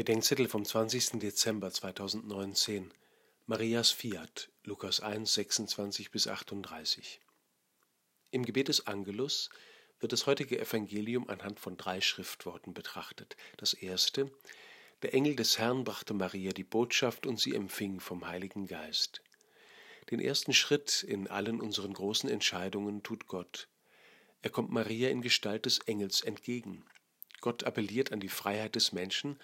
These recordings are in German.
Bedenkzettel vom 20. Dezember 2019 Marias Fiat Lukas 1 26 bis 38 Im Gebet des Angelus wird das heutige Evangelium anhand von drei Schriftworten betrachtet. Das erste Der Engel des Herrn brachte Maria die Botschaft und sie empfing vom Heiligen Geist. Den ersten Schritt in allen unseren großen Entscheidungen tut Gott. Er kommt Maria in Gestalt des Engels entgegen. Gott appelliert an die Freiheit des Menschen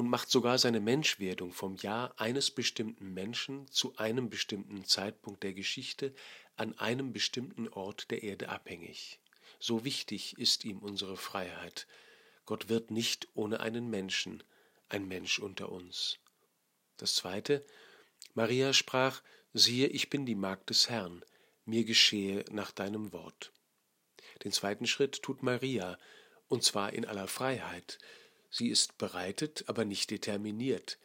und macht sogar seine Menschwerdung vom Ja eines bestimmten Menschen zu einem bestimmten Zeitpunkt der Geschichte an einem bestimmten Ort der Erde abhängig. So wichtig ist ihm unsere Freiheit. Gott wird nicht ohne einen Menschen, ein Mensch unter uns. Das zweite, Maria sprach, siehe, ich bin die Magd des Herrn, mir geschehe nach deinem Wort. Den zweiten Schritt tut Maria, und zwar in aller Freiheit, Sie ist bereitet, aber nicht determiniert.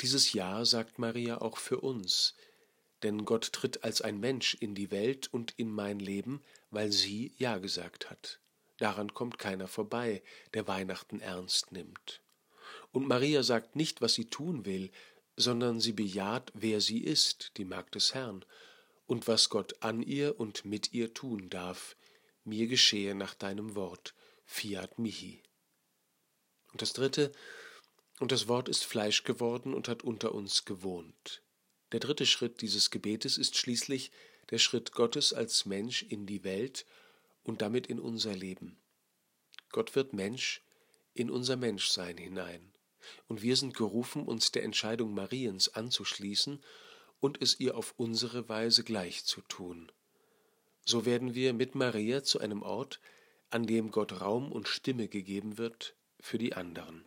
Dieses Ja sagt Maria auch für uns, denn Gott tritt als ein Mensch in die Welt und in mein Leben, weil sie Ja gesagt hat. Daran kommt keiner vorbei, der Weihnachten ernst nimmt. Und Maria sagt nicht, was sie tun will, sondern sie bejaht, wer sie ist, die Magd des Herrn, und was Gott an ihr und mit ihr tun darf. Mir geschehe nach deinem Wort, fiat mihi. Und das dritte, und das Wort ist Fleisch geworden und hat unter uns gewohnt. Der dritte Schritt dieses Gebetes ist schließlich der Schritt Gottes als Mensch in die Welt und damit in unser Leben. Gott wird Mensch in unser Menschsein hinein. Und wir sind gerufen, uns der Entscheidung Mariens anzuschließen und es ihr auf unsere Weise gleich zu tun. So werden wir mit Maria zu einem Ort, an dem Gott Raum und Stimme gegeben wird, für die anderen.